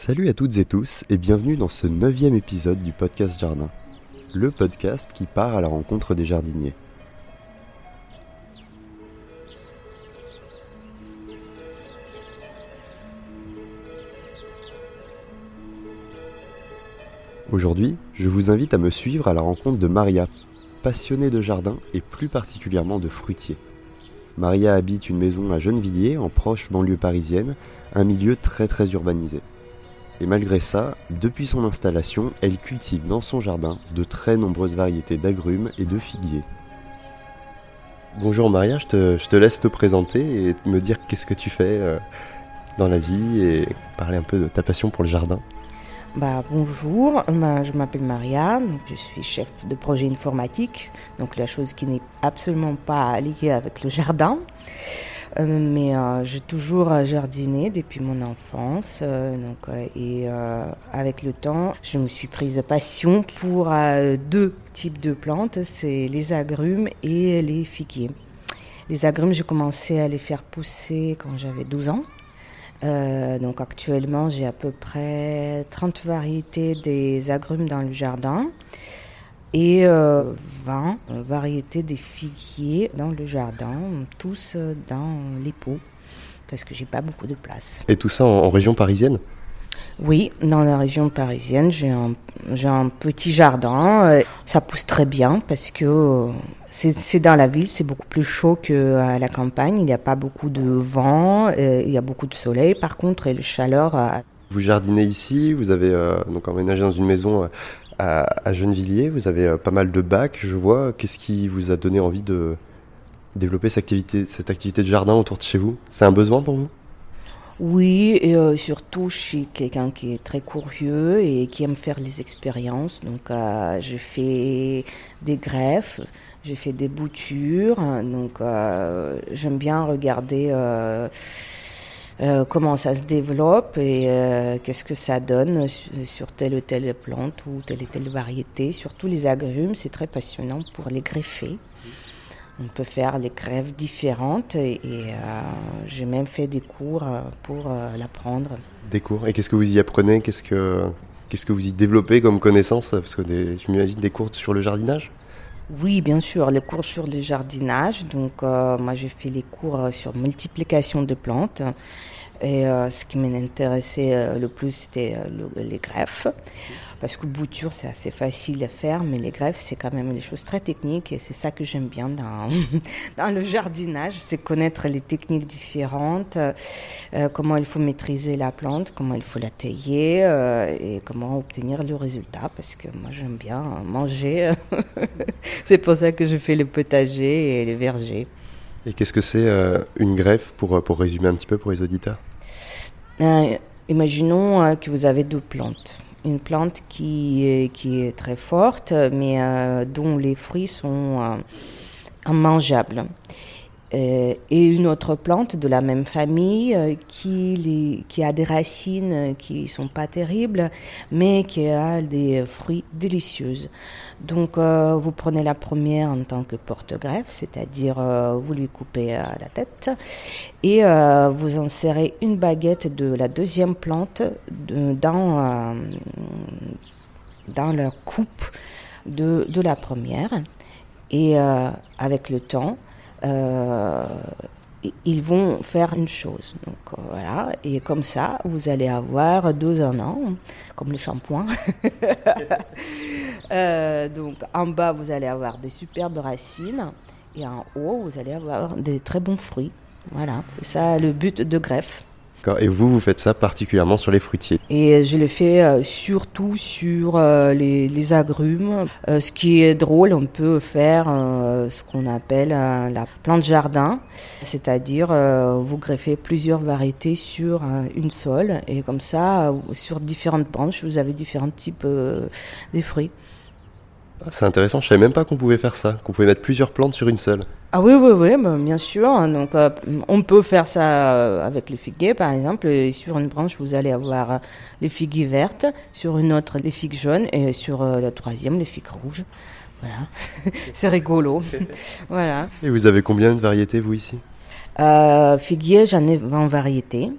Salut à toutes et tous et bienvenue dans ce neuvième épisode du podcast Jardin, le podcast qui part à la rencontre des jardiniers. Aujourd'hui, je vous invite à me suivre à la rencontre de Maria, passionnée de jardin et plus particulièrement de fruitiers. Maria habite une maison à Gennevilliers, en proche banlieue parisienne, un milieu très très urbanisé. Et malgré ça, depuis son installation, elle cultive dans son jardin de très nombreuses variétés d'agrumes et de figuiers. Bonjour Maria, je te, laisse te présenter et me dire qu'est-ce que tu fais euh, dans la vie et parler un peu de ta passion pour le jardin. Bah, bonjour, je m'appelle Maria, je suis chef de projet informatique, donc la chose qui n'est absolument pas liée avec le jardin. Euh, mais euh, j'ai toujours jardiné depuis mon enfance. Euh, donc, et avec le temps, je me suis prise passion pour deux types de plantes, c'est les agrumes et les figuiers. Les agrumes, j'ai commencé à les faire pousser quand j'avais 12 ans. donc actuellement, j'ai à peu près 30 variétés des agrumes dans le jardin et 20 euh, euh, variétés de figuiers dans le jardin, tous euh, dans les pots, parce que j'ai pas beaucoup de place. Et tout ça en, région parisienne? Oui, dans la région parisienne, j'ai un, un, petit jardin. Ça pousse très bien parce que c'est dans la ville, c'est beaucoup plus chaud qu'à la campagne. Il n'y a pas beaucoup de vent, il y a beaucoup de soleil. Par contre, et le chaleur. Vous jardinez ici, vous avez donc emménagé dans une maison à, Gennevilliers, vous avez euh, pas mal de bacs, je vois. Qu'est-ce qui vous a donné envie de développer cette activité, de jardin autour de chez vous? C'est un besoin pour vous? Oui, et euh, surtout, je suis quelqu'un qui est très curieux et qui aime faire les expériences. Donc, euh, je fais des greffes, j'ai fait des boutures. Donc, j'aime bien regarder euh, comment ça se développe et euh, qu'est-ce que ça donne sur telle ou telle plante ou telle ou telle variété. Surtout les agrumes, c'est très passionnant pour les greffer. On peut faire des greffes différentes et, euh, j'ai même fait des cours pour l'apprendre. Des cours Et qu'est-ce que vous y apprenez? Qu'est-ce que que vous y développez comme connaissance? Parce que je m'imagine des cours sur le jardinage? Oui, bien sûr, les cours sur le jardinage. Donc, euh, moi, j'ai fait les cours euh, sur multiplication de plantes. Et euh, ce qui m'intéressait le plus, c'était les greffes. Parce que bouture, c'est assez facile à faire, mais les greffes, c'est quand même des choses très techniques et c'est ça que j'aime bien dans, dans le jardinage, c'est connaître les techniques différentes, euh, comment il faut maîtriser la plante, comment il faut la tailler euh, et comment obtenir le résultat. Parce que moi, j'aime bien manger. c'est pour ça que je fais le potager et les vergers. Et qu'est-ce que c'est euh, une greffe pour, pour résumer un petit peu pour les auditeurs? Imaginons que vous avez deux plantes une plante qui est, qui est très forte, mais euh, dont les fruits sont euh, immangeables. Euh, et une autre plante de la même famille euh, qui, a des racines qui sont pas terribles, mais qui a des fruits délicieuses. Donc, euh, vous prenez la première en tant que porte-greffe, c'est-à-dire vous lui coupez la tête et vous insérez une baguette de la deuxième plante dans, dans la coupe de, de la première. Et avec le temps, euh, ils vont faire une chose. Donc euh, voilà, et comme ça, vous allez avoir deux en un, comme le shampoing. Euh, donc en bas, vous allez avoir des superbes racines, et en haut, vous allez avoir des très bons fruits. Voilà, c'est ça le but de greffe. Et vous, vous faites ça particulièrement sur les fruitiers Et je le fais euh, surtout sur euh, les, agrumes. Euh, ce qui est drôle, on peut faire ce qu'on appelle la plante jardin, c'est-à-dire vous greffez plusieurs variétés sur une seule, et comme ça, sur différentes branches, vous avez différents types de fruits. Ah, c'est intéressant, je savais même pas qu'on pouvait faire ça, qu'on pouvait mettre plusieurs plantes sur une seule. Ah oui, oui, oui, bah, bien sûr. Donc, euh, on peut faire ça euh, avec les figuiers, par exemple. Et sur une branche, vous allez avoir euh, les figues vertes, sur une autre, les figues jaunes, et sur la troisième, les figues rouges. Voilà, c'est rigolo. voilà. Et vous avez combien de variétés, vous, ici? Figuier, j'en ai 20 variétés.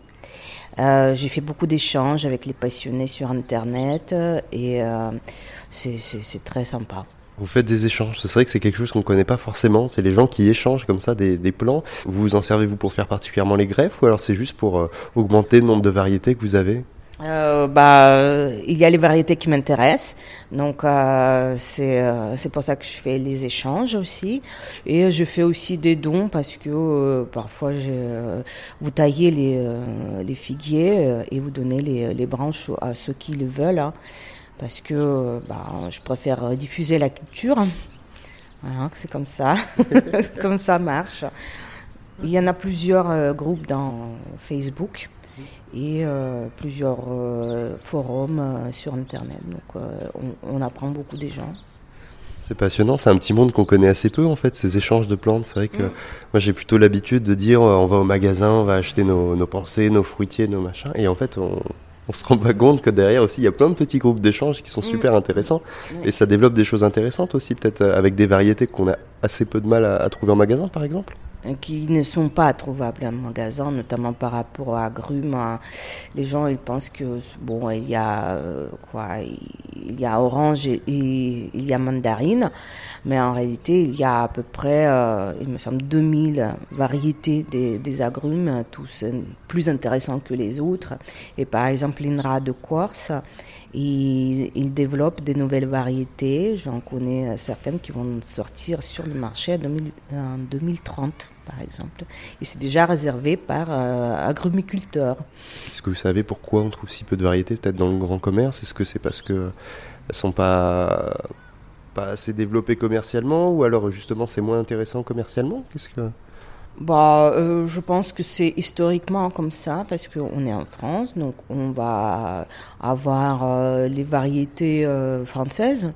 J'ai fait beaucoup d'échanges avec les passionnés sur Internet et c'est très sympa. Vous faites des échanges. C'est vrai que c'est quelque chose qu'on ne connaît pas forcément. C'est les gens qui échangent comme ça des, plants. Vous vous en servez-vous pour faire particulièrement les greffes ou alors c'est juste pour euh, augmenter le nombre de variétés que vous avez? Euh, bah, il y a les variétés qui m'intéressent, donc euh, c'est c'est pour ça que je fais les échanges aussi, et je fais aussi des dons parce que parfois je, vous taillez les, les figuiers et vous donnez les, les branches à ceux qui le veulent. Hein parce que bah, je préfère diffuser la culture. Voilà, c'est comme ça, comme ça marche. Il y en a plusieurs euh, groupes dans Facebook et euh, plusieurs euh, forums sur Internet. Donc on, on, apprend beaucoup des gens. C'est passionnant, c'est un petit monde qu'on connaît assez peu en fait, ces échanges de plantes. C'est vrai que moi j'ai plutôt l'habitude de dire on va au magasin, on va acheter nos, nos pensées, nos fruitiers, nos machins. Et en fait on, on se rend pas compte que derrière aussi il y a plein de petits groupes d'échanges qui sont mm. super intéressants et ça développe des choses intéressantes aussi peut-être euh, avec des variétés qu'on a assez peu de mal à trouver en magasin par exemple qui ne sont pas trouvables en magasin, notamment par rapport aux agrumes. Hein. Les gens, ils pensent que bon, il y a euh, quoi, il y a orange et, il y a mandarine, mais en réalité, il y a à peu près, euh, il me semble, 2000 variétés des, agrumes, tous plus intéressants que les autres. Et par exemple, l'INRA de Corse, il, il développe des nouvelles variétés. J'en connais certaines qui vont sortir sur le marché en 2030 par exemple. Et c'est déjà réservé par euh, agrumiculteurs. Est-ce que vous savez pourquoi on trouve si peu de variétés peut-être dans le grand commerce? Est-ce que c'est parce qu'elles ne sont pas, pas assez développées commercialement? Ou alors justement c'est moins intéressant commercialement? Qu'est-ce que... Bah, euh, je pense que c'est historiquement comme ça parce qu'on est en France, donc on va avoir euh, les variétés françaises.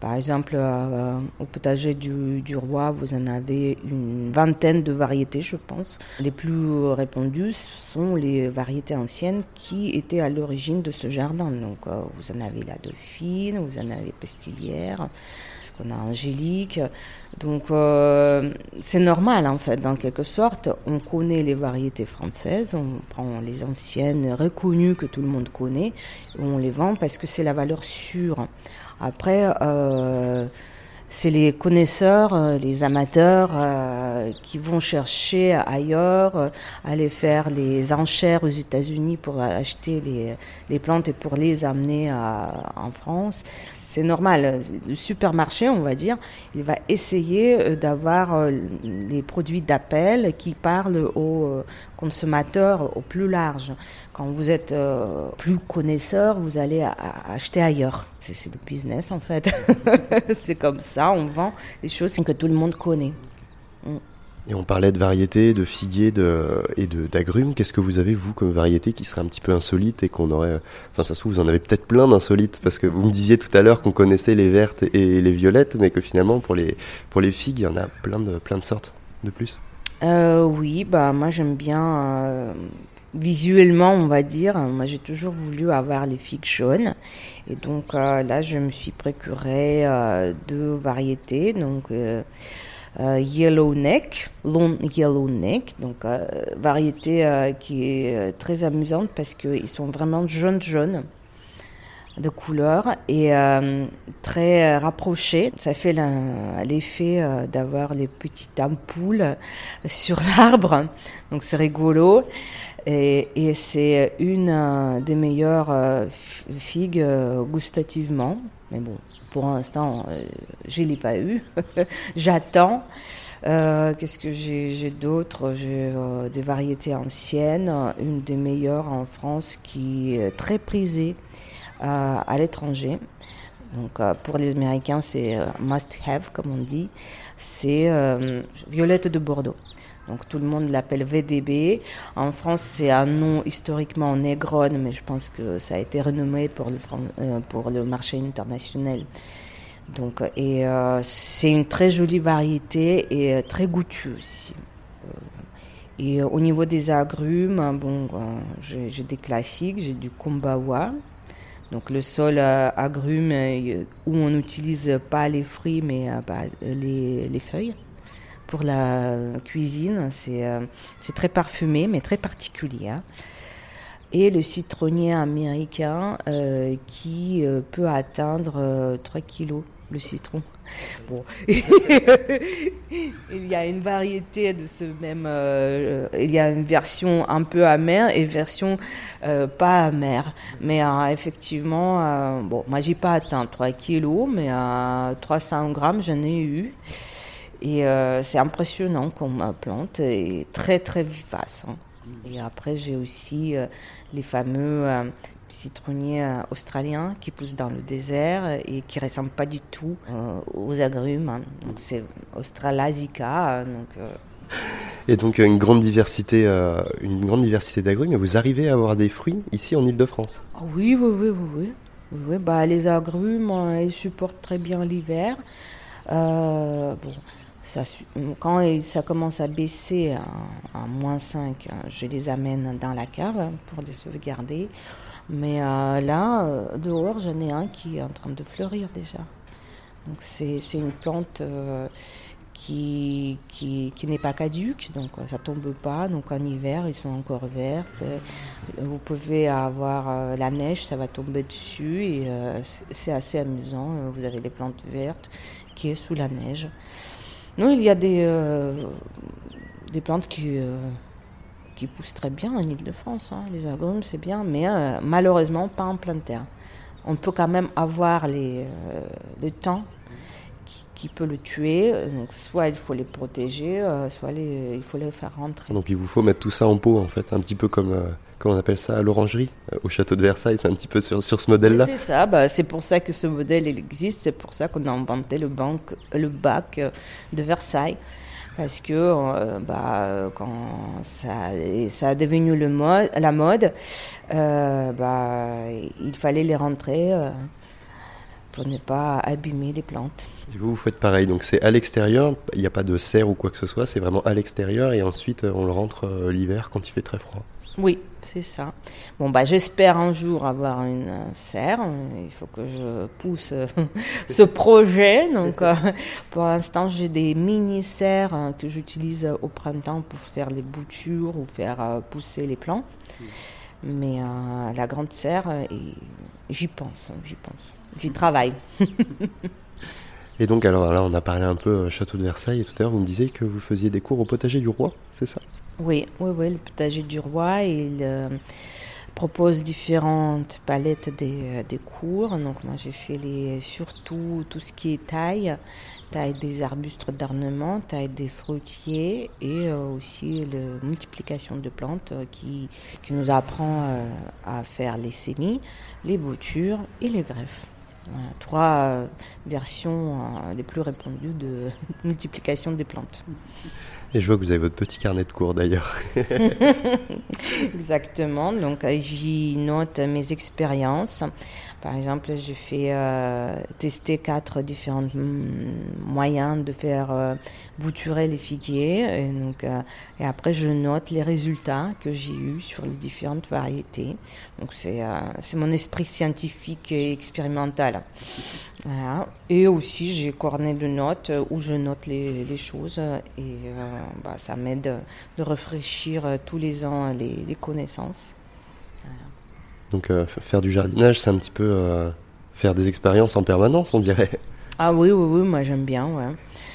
Par exemple, euh, au potager du, roi, vous en avez une vingtaine de variétés, je pense. Les plus répandues sont les variétés anciennes qui étaient à l'origine de ce jardin. Donc, euh, vous en avez la dauphine, vous en avez pestilière, ce qu'on a angélique. Donc, euh, c'est normal, en fait, dans quelque sorte. On connaît les variétés françaises, on prend les anciennes reconnues que tout le monde connaît, on les vend parce que c'est la valeur sûre. Après, euh, c'est les connaisseurs, euh, les amateurs euh, qui vont chercher ailleurs, aller faire les enchères aux États-Unis pour acheter les, les, plantes et pour les amener en France. C'est normal. Le supermarché, on va dire, il va essayer d'avoir les produits d'appel qui parlent aux consommateurs au plus large. Quand vous êtes euh, plus connaisseur, vous allez acheter ailleurs. C'est le business en fait. c'est comme ça, on vend les choses que tout le monde connaît. Mm. Et on parlait de variétés, de figuiers de, et d'agrumes. Qu'est-ce que vous avez, vous, comme variété qui serait un petit peu insolite et qu'on aurait. Enfin, ça se trouve, vous en avez peut-être plein d'insolites, parce que vous me disiez tout à l'heure qu'on connaissait les vertes et les violettes, mais que finalement, pour les, pour les figues, il y en a plein de, plein de sortes de plus. Euh, oui, bah, moi j'aime bien. Euh, visuellement, on va dire. Moi, j'ai toujours voulu avoir les figues jaunes. Et donc euh, là, je me suis procuré euh, deux variétés. Donc, euh, Yellow Neck, Long Yellow Neck. Donc, variété qui est très amusante parce qu'ils sont vraiment jaunes jaunes de couleur et très rapprochés. Ça fait l'effet d'avoir les petites ampoules sur l'arbre. Donc c'est rigolo. Et, c'est une euh, des meilleures euh, figues euh, gustativement. Mais bon, pour l'instant, je ne l'ai pas eu. J'attends. Qu'est-ce que j'ai d'autre? J'ai des variétés anciennes. Une des meilleures en France qui est très prisée à l'étranger. Donc pour les Américains, c'est must have, comme on dit. C'est Violette de Bordeaux. Donc tout le monde l'appelle VDB. En France, c'est un nom historiquement négron, mais je pense que ça a été renommé pour le, euh, marché international. Donc, et euh, c'est une très jolie variété et euh, très goûtue aussi. Et au niveau des agrumes, bon, j'ai des classiques, j'ai du kombawa. Donc le sol agrume où on n'utilise pas les fruits mais bah, les feuilles pour la cuisine. C'est euh, très parfumé, mais très particulier. Hein. et le citronnier américain qui peut atteindre 3 kilos le citron. Bon, il y a une variété de ce même. Euh, il y a une version un peu amère et version euh, pas amère. Mais euh, effectivement, bon, moi j'ai pas atteint 3 kilos, mais à 300 grammes j'en ai eu. Et c'est impressionnant comme plante et très très vivace. Hein. Et après j'ai aussi les fameux euh, australien qui pousse dans le désert et qui ressemble pas du tout euh, aux agrumes. Hein. Donc c'est Australasica. Donc, euh. Et donc une grande diversité, une grande diversité d'agrumes. Vous arrivez à avoir des fruits ici en Île-de-France? Ah Oui, oui, oui, oui, oui. bah, les agrumes, ils supportent très bien l'hiver. bon, quand ça commence à baisser à, à moins 5, je les amène dans la cave pour les sauvegarder. Mais euh, là, euh, dehors, j'en ai un qui est en train de fleurir déjà. Donc c'est une plante euh, qui, n'est pas caduque, donc ça tombe pas. Donc en hiver, ils sont encore vertes. Vous pouvez avoir la neige, ça va tomber dessus et c'est assez amusant. Vous avez les plantes vertes qui est sous la neige. Non, il y a des, des plantes qui qui poussent très bien en Ile-de-France. Hein. Les agrumes, c'est bien, mais euh, malheureusement, pas en pleine terre. On peut quand même avoir euh, le temps qui, peut le tuer. Donc, soit il faut les protéger, euh, soit il faut les faire rentrer. Donc, il vous faut mettre tout ça en pot, en fait, un petit peu comme. Comment on appelle ça à l'orangerie Au château de Versailles, c'est un petit peu sur, sur ce modèle-là C'est ça, bah, c'est pour ça que ce modèle il existe, c'est pour ça qu'on a inventé le, banque, le bac de Versailles parce que euh, bah, quand ça, ça a devenu le mode, la mode, euh, bah, il fallait les rentrer euh, pour ne pas abîmer les plantes. Et vous, vous faites pareil, donc c'est à l'extérieur, il n'y a pas de serre ou quoi que ce soit, c'est vraiment à l'extérieur et ensuite on le rentre l'hiver quand il fait très froid. Oui, c'est ça. Bon, bah, j'espère un jour avoir une serre. Il faut que je pousse euh, ce projet. Donc, euh, pour l'instant, j'ai des mini-serres euh, que j'utilise au printemps pour faire les boutures ou faire pousser les plants. Mais la grande serre, j'y pense, j'y pense. J'y travaille. Et donc, alors là, on a parlé un peu château de Versailles et tout à l'heure, vous me disiez que vous faisiez des cours au potager du roi, c'est ça? Oui, oui, oui, le potager du roi, il euh, propose différentes palettes des, euh, des, cours. Donc moi j'ai fait les, surtout tout ce qui est taille, taille des arbustes d'ornement, taille des fruitiers et euh, aussi la multiplication de plantes qui, qui nous apprend à faire les semis, les boutures et les greffes. Trois versions les plus répandues de multiplication des plantes. Je vois que vous avez votre petit carnet de cours d'ailleurs. Exactement. Donc euh, j'y note mes expériences. Par exemple, j'ai fait euh, tester quatre différents moyens de faire euh, bouturer les figuiers. Et, et après, je note les résultats que j'ai eus sur les différentes variétés. Donc c'est mon esprit scientifique et expérimental. Et aussi, j'ai cornet de notes où je note les, les choses et bah, ça m'aide de rafraîchir tous les ans les, connaissances. Donc euh, faire du jardinage, c'est un petit peu euh, faire des expériences en permanence, on dirait. Ah oui, oui, oui, moi j'aime bien, ouais.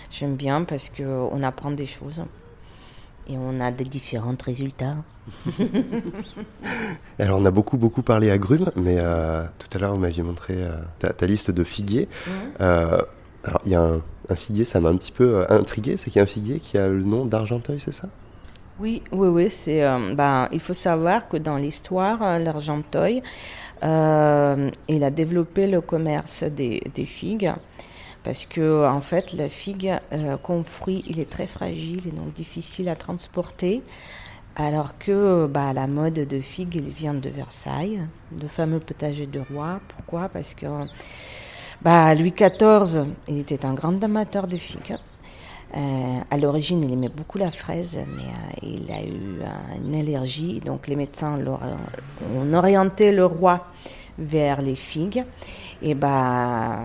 J'aime bien parce qu'on apprend des choses et on a des différents résultats. Alors on a beaucoup beaucoup parlé agrumes, mais euh, tout à l'heure vous m'aviez montré ta, liste de figuiers. alors il y a un, un figuier, ça m'a un petit peu intrigué, c'est qu'il y a un figuier qui a le nom d'Argenteuil, c'est ça? Oui, oui, oui. C'est, euh, ben, il faut savoir que dans l'histoire, euh, l'Argenteuil, euh, il a développé le commerce des, figues parce que en fait, la figue comme fruit, il est très fragile et donc difficile à transporter. Alors que bah, la mode de figue, vient de Versailles, de fameux potager de roi. Pourquoi? Parce que bah, Louis XIV, il était un grand amateur de figues. Euh, à l'origine, il aimait beaucoup la fraise, mais euh, il a eu une allergie. Donc les médecins ont orienté le roi vers les figues. Et bah,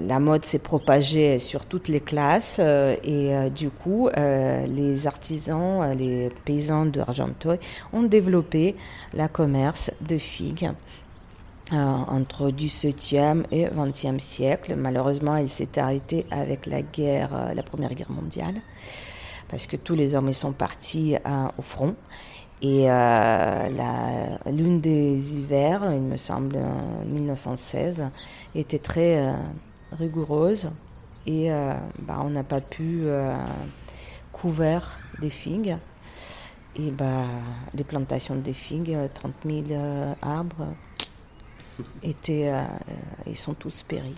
la mode s'est propagée sur toutes les classes et du coup, les artisans, les paysans de Argenteuil ont développé la commerce de figues euh, entre 17e et 20e siècle. Malheureusement, elle s'est arrêtée avec la guerre, euh, la Première Guerre mondiale, parce que tous les hommes sont partis euh, au front. Et l'une des hivers, il me semble, en 1916, était très rigoureuse et bah, on n'a pas pu couvrir des figues. Et bah, les plantations de figues, 30 000 arbres, étaient, euh, ils sont tous péris.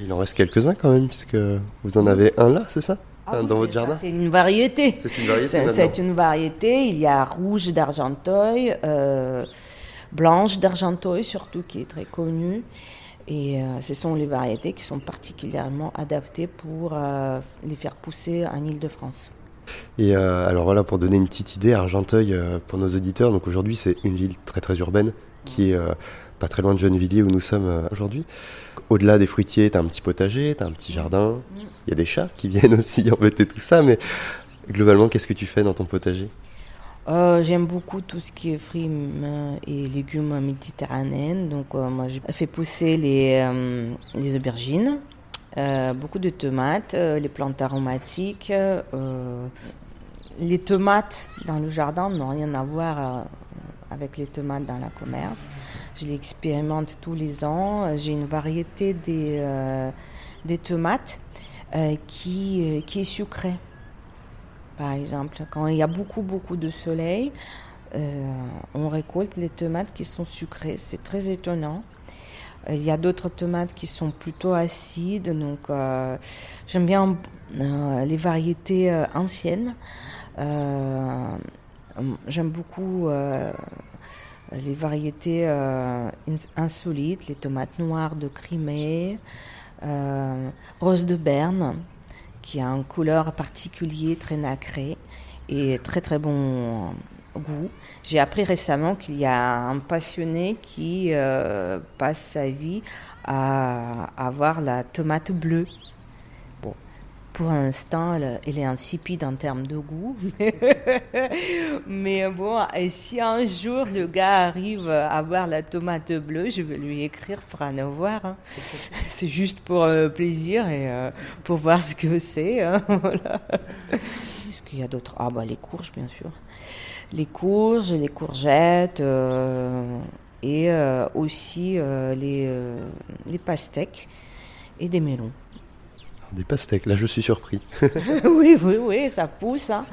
Il en reste quelques-uns quand même, puisque vous en avez un là, c'est ça? Ah Dans votre jardin C'est une variété. C'est une variété. C'est une variété. Il y a rouge d'Argenteuil, euh, blanche d'Argenteuil surtout, qui est très connue. Et euh, ce sont les variétés qui sont particulièrement adaptées pour les faire pousser en Ile-de-France. Et alors voilà, pour donner une petite idée, Argenteuil, pour nos auditeurs, donc aujourd'hui c'est une ville très très urbaine qui est pas très loin de Gennevilliers où nous sommes euh, aujourd'hui. Au-delà des fruitiers, tu as un petit potager, tu as un petit jardin, il y a des chats qui viennent aussi embêter tout ça, mais globalement, qu'est-ce que tu fais dans ton potager? Euh, J'aime beaucoup tout ce qui est fruits euh, et légumes méditerranéens. Donc, moi, j'ai fait pousser les, les aubergines, beaucoup de tomates, les plantes aromatiques. les tomates dans le jardin n'ont rien à voir avec les tomates dans la commerce. Je l'expérimente tous les ans. J'ai une variété des, euh, des tomates euh, qui, euh, qui est sucrée. Par exemple, quand il y a beaucoup, beaucoup de soleil, on récolte les tomates qui sont sucrées. C'est très étonnant. Il y a d'autres tomates qui sont plutôt acides, donc j'aime bien les variétés anciennes. j'aime beaucoup les variétés euh, insolites, les tomates noires de Crimée, euh, rose de Berne, qui a une couleur particulière, très nacrée et très très bon goût. J'ai appris récemment qu'il y a un passionné qui euh, passe sa vie à avoir la tomate bleue pour l'instant, elle, est insipide en termes de goût. Mais bon, et si un jour le gars arrive à avoir la tomate bleue, je vais lui écrire pour en avoir. Hein. C'est juste pour euh, plaisir et euh, pour voir ce que c'est. Hein, voilà. Est-ce qu'il y a d'autres? Ah, bah les courges, bien sûr. Les courges, les courgettes. Euh, et aussi les, les pastèques et des melons. Des pastèques, là je suis surpris. oui, oui, oui, ça pousse. Hein.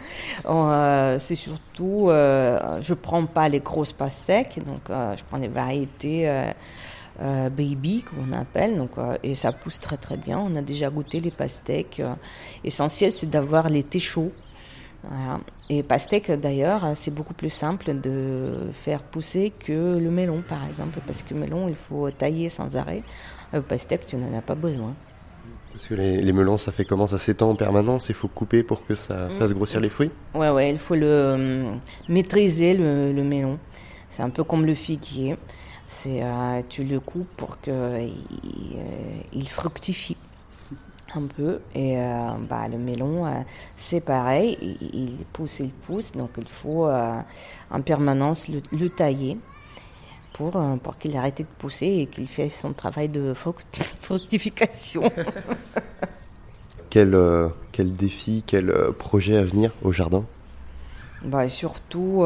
Euh, c'est surtout, euh, je prends pas les grosses pastèques, donc euh, je prends des variétés baby, comme on appelle, donc, et ça pousse très très bien. On a déjà goûté les pastèques. Essentiel, c'est d'avoir l'été chaud. Et pastèque d'ailleurs, c'est beaucoup plus simple de faire pousser que le melon par exemple, parce que le melon il faut tailler sans arrêt. Pastèque, tu n'en as pas besoin. Parce que les, melons, ça fait comment? Ça s'étend en permanence Il faut couper pour que ça fasse grossir les fruits? Ouais, ouais, il faut le euh, maîtriser le, melon. C'est un peu comme le figuier. C'est euh, tu le coupes pour que euh, il, fructifie un peu. Et bah, le melon, c'est pareil. Il, pousse, il pousse. Donc il faut en permanence le tailler pour, euh, pour qu'il arrête de pousser et qu'il fasse son travail de fructification. quel, euh, quel défi, quel euh, projet à venir au jardin? Bah, Surtout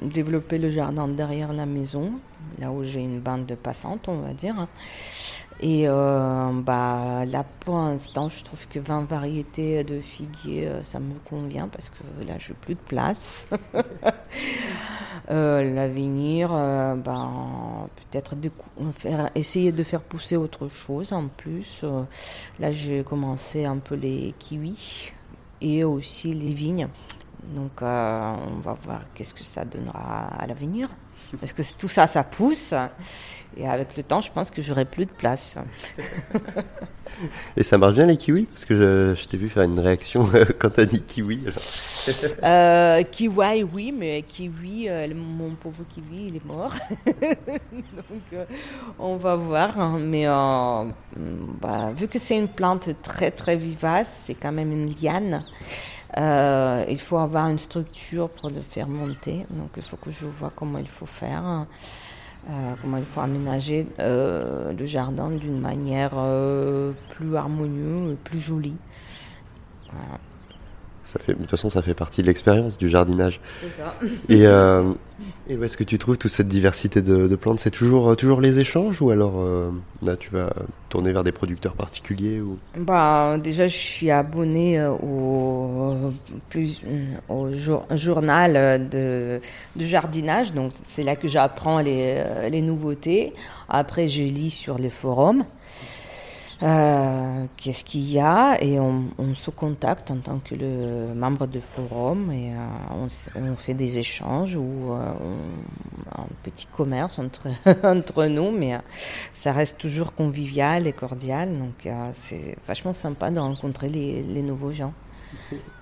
développer le jardin derrière la maison, là où j'ai une bande de passantes, on va dire. Et euh, bah, là, pour l'instant, je trouve que 20 variétés de figuiers, euh, ça me convient parce que là, je n'ai plus de place. L'avenir, euh, ben, peut-être essayer de faire pousser autre chose en plus. là, j'ai commencé un peu les kiwis et aussi les vignes. Donc, on va voir qu'est-ce que ça donnera à l'avenir. Parce que tout ça, ça pousse. Et avec le temps, je pense que j'aurai plus de place. Et ça marche bien les kiwis? Parce que je, t'ai vu faire une réaction quand tu as dit kiwi. euh, kiwi, oui, mais kiwi, euh, mon pauvre kiwi, il est mort. Donc, euh, on va voir. Hein. Mais euh, bah, vu que c'est une plante très, très vivace, c'est quand même une liane. Il faut avoir une structure pour le faire monter. Donc, il faut que je vois comment il faut faire. Euh, comment il faut aménager euh, le jardin d'une manière euh, plus harmonieuse, plus jolie. Ça fait, de toute façon, ça fait partie de l'expérience du jardinage. C'est ça. Et, euh, et où est-ce que tu trouves toute cette diversité de, de plantes? C'est toujours, toujours les échanges ou alors euh, là tu vas tourner vers des producteurs particuliers ou... bah, Déjà, je suis abonnée euh, au, plus, au jour, journal de, de, jardinage, donc c'est là que j'apprends les, les nouveautés. Après, je lis sur les forums. Euh, qu'est-ce qu'il y a? Et on, se contacte en tant que le membre de forum et euh, on, fait des échanges ou euh, un petit commerce entre, entre nous, mais ça reste toujours convivial et cordial. Donc c'est vachement sympa de rencontrer les, les nouveaux gens.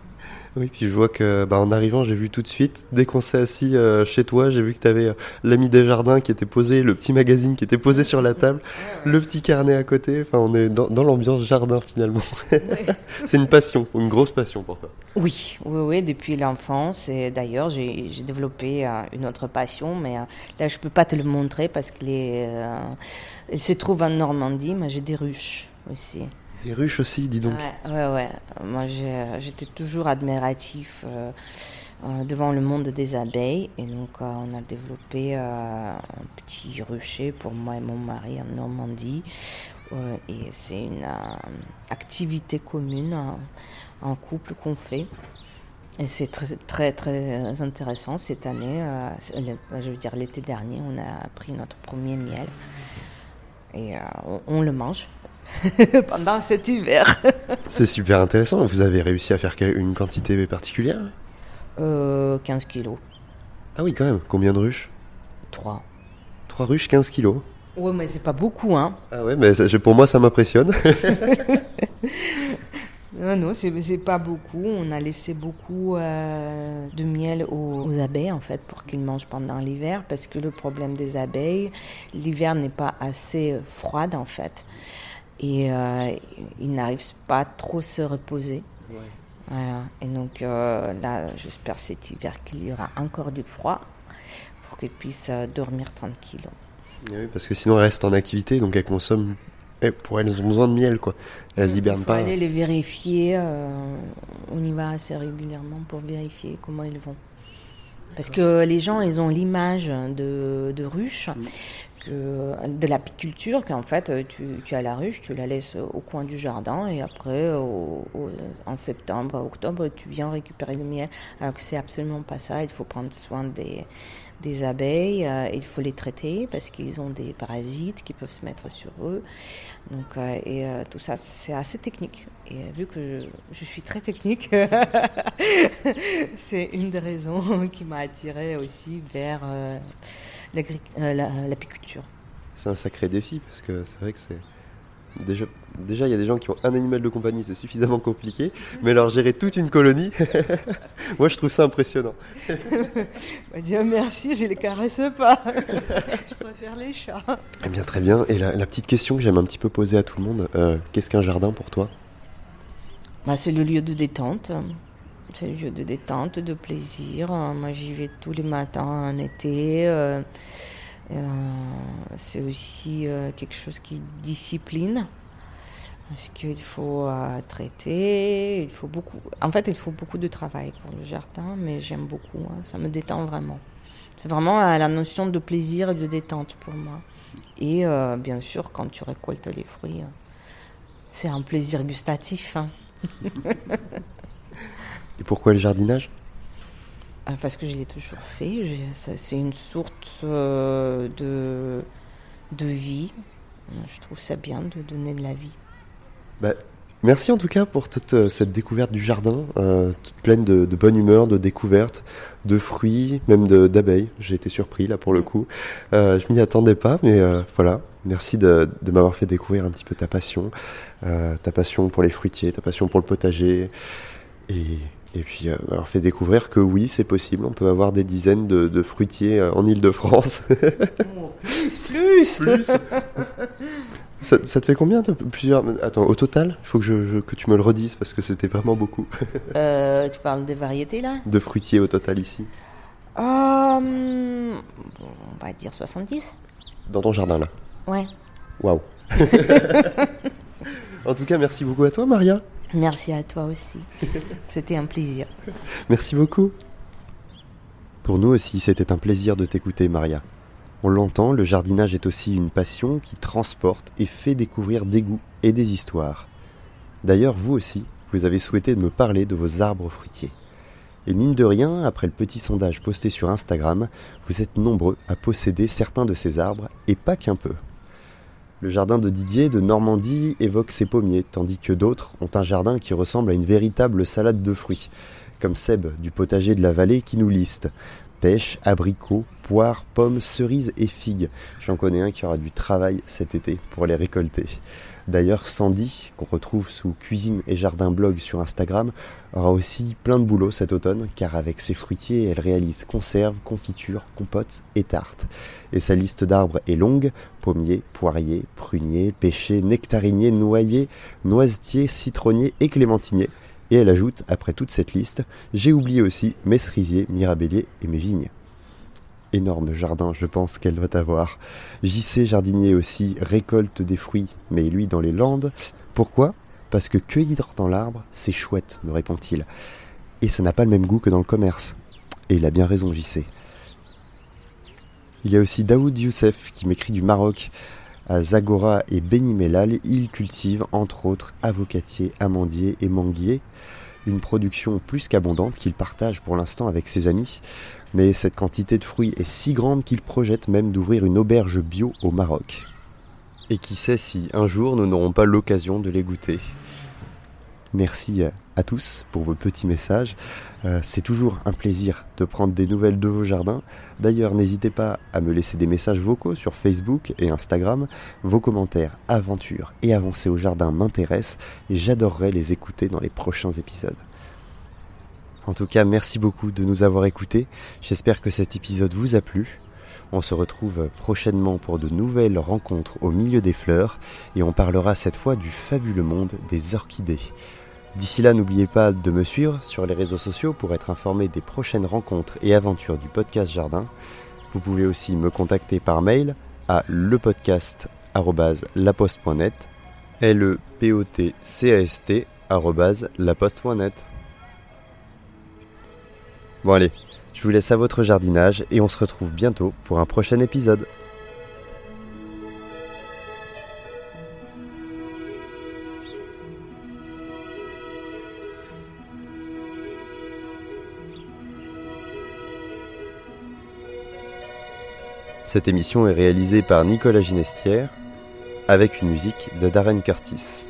Oui, puis je vois que bah, en arrivant, j'ai vu tout de suite, dès qu'on s'est assis euh, chez toi, j'ai vu que tu avais euh, l'ami des jardins qui était posé, le petit magazine qui était posé sur la table, le petit carnet à côté. Enfin, on est dans, dans l'ambiance jardin finalement. C'est une passion, une grosse passion pour toi. Oui, oui, oui, depuis l'enfance. Et d'ailleurs, j'ai développé euh, une autre passion, mais euh, là, je peux pas te le montrer parce qu'il euh, se trouve en Normandie, mais j'ai des ruches aussi. Des ruches aussi, dis donc. Ouais, ouais. Moi, j'étais toujours admiratif euh, euh, devant le monde des abeilles. Et donc, euh, on a développé un petit rucher pour moi et mon mari en Normandie. et c'est une activité commune en couple qu'on fait. Et c'est très, très, très intéressant. Cette année, je veux dire l'été dernier, on a pris notre premier miel. Et on le mange. pendant cet hiver. C'est super intéressant. Vous avez réussi à faire une quantité particulière? Euh, 15 kilos. Ah oui, quand même. Combien de ruches? 3. 3 ruches, 15 kilos Ouais, mais c'est pas beaucoup, hein. Ah ouais, mais ça, pour moi, ça m'impressionne. non, non, c'est pas beaucoup. On a laissé beaucoup euh, de miel aux, aux, abeilles, en fait, pour qu'ils mangent pendant l'hiver, parce que le problème des abeilles, l'hiver n'est pas assez froide, en fait et euh, ils n'arrivent pas trop à se reposer. Ouais. Voilà. Et donc euh, là, j'espère cet hiver qu'il y aura encore du froid pour qu'ils puissent euh, dormir tranquille. Oui, parce que sinon elles restent en activité, donc elles consomment. Et pour elles, elles ont besoin de miel, quoi. Elles hibernent pas. Il faut aller les vérifier. Euh, on y va assez régulièrement pour vérifier comment ils vont. Parce que les gens, ils ont l'image de, de ruches, mmh que, de l'apiculture, qu'en fait, tu, tu, as la ruche, tu la laisses au coin du jardin et après, au, en septembre, octobre, tu viens récupérer le miel. Alors que c'est absolument pas ça. Il faut prendre soin des, abeilles, euh, il faut les traiter parce qu'ils ont des parasites qui peuvent se mettre sur eux. Donc, euh, et euh, tout ça, c'est assez technique. Et vu que je, je suis très technique, c'est une des raisons qui m'a attirée aussi vers l'apiculture. C'est un sacré défi parce que c'est vrai que c'est. Déjà, déjà, il y a des gens qui ont un animal de compagnie, c'est suffisamment compliqué. Mais alors, gérer toute une colonie, moi, je trouve ça impressionnant. bah, Dieu merci, je les caresse pas. je préfère les chats. Eh bien, très bien. Et la, la petite question que j'aime un petit peu poser à tout le monde euh, qu'est-ce qu'un jardin pour toi? Bah, C'est le lieu de détente. C'est le lieu de détente, de plaisir. Moi, j'y vais tous les matins en été. Euh, euh, c'est aussi euh, quelque chose qui discipline. Parce qu'il faut euh, traiter, il faut beaucoup. En fait, il faut beaucoup de travail pour le jardin, mais j'aime beaucoup. Hein, ça me détend vraiment. C'est vraiment la notion de plaisir et de détente pour moi. Et bien sûr, quand tu récoltes les fruits, c'est un plaisir gustatif. Hein. Et pourquoi le jardinage? Parce que je l'ai toujours fait. C'est une sorte euh, de, de vie. Je trouve ça bien de donner de la vie. Bah, Merci en tout cas pour toute euh, cette découverte du jardin, euh, pleine de, bonne humeur, de découvertes, de fruits, même d'abeilles. J'ai été surpris là pour le coup. Euh, je m'y attendais pas, mais euh, voilà. Merci de, de m'avoir fait découvrir un petit peu ta passion, ta passion pour les fruitiers, ta passion pour le potager, et, et puis m'avoir fait découvrir que oui, c'est possible. On peut avoir des dizaines de, de fruitiers en Île-de-France. plus, plus. plus. Ça, te fait combien de, plusieurs Attends, au total, il faut que, je, que tu me le redises parce que c'était vraiment beaucoup. Euh, tu parles de variétés là? De fruitiers au total ici euh, On va dire 70. Dans ton jardin là? Ouais. Waouh En tout cas, merci beaucoup à toi, Maria. Merci à toi aussi. C'était un plaisir. Merci beaucoup. Pour nous aussi, c'était un plaisir de t'écouter, Maria. On l'entend, le jardinage est aussi une passion qui transporte et fait découvrir des goûts et des histoires. D'ailleurs, vous aussi, vous avez souhaité me parler de vos arbres fruitiers. Et mine de rien, après le petit sondage posté sur Instagram, vous êtes nombreux à posséder certains de ces arbres, et pas qu'un peu. Le jardin de Didier de Normandie évoque ses pommiers, tandis que d'autres ont un jardin qui ressemble à une véritable salade de fruits, comme Seb du potager de la vallée qui nous liste pêche, abricots, poires, pommes, cerises et figues. J'en connais un qui aura du travail cet été pour les récolter. D'ailleurs, Sandy, qu'on retrouve sous Cuisine et Jardin Blog sur Instagram, aura aussi plein de boulot cet automne, car avec ses fruitiers, elle réalise conserves, confitures, compotes et tartes. Et sa liste d'arbres est longue pommiers, poiriers, pruniers, pêchers, nectariniers, noyers, noisetiers, citronniers et clémentiniers. Et elle ajoute, après toute cette liste, j'ai oublié aussi mes cerisiers, mirabelliers et mes vignes. Énorme jardin, je pense qu'elle doit avoir. JC jardinier aussi récolte des fruits, mais lui dans les Landes. Pourquoi? Parce que cueillir dans l'arbre, c'est chouette, me répond-il. Et ça n'a pas le même goût que dans le commerce. Et il a bien raison, JC. Il y a aussi Daoud Youssef qui m'écrit du Maroc. À Zagora et Benimelal, il cultive entre autres avocatiers, amandiers et manguiers, une production plus qu'abondante qu'il partage pour l'instant avec ses amis. Mais cette quantité de fruits est si grande qu'il projette même d'ouvrir une auberge bio au Maroc. Et qui sait si un jour nous n'aurons pas l'occasion de les goûter. Merci à tous pour vos petits messages. Euh, c'est toujours un plaisir de prendre des nouvelles de vos jardins. D'ailleurs, n'hésitez pas à me laisser des messages vocaux sur Facebook et Instagram. Vos commentaires, aventures et avancées au jardin m'intéressent et j'adorerais les écouter dans les prochains épisodes. En tout cas, merci beaucoup de nous avoir écoutés. J'espère que cet épisode vous a plu. On se retrouve prochainement pour de nouvelles rencontres au milieu des fleurs et on parlera cette fois du fabuleux monde des orchidées. D'ici là, n'oubliez pas de me suivre sur les réseaux sociaux pour être informé des prochaines rencontres et aventures du podcast Jardin. Vous pouvez aussi me contacter par mail à lepodcast.laposte.net l e p o t c a s t laposte.net. Bon allez, je vous laisse à votre jardinage et on se retrouve bientôt pour un prochain épisode. Cette émission est réalisée par Nicolas Ginestière avec une musique de Darren Curtis.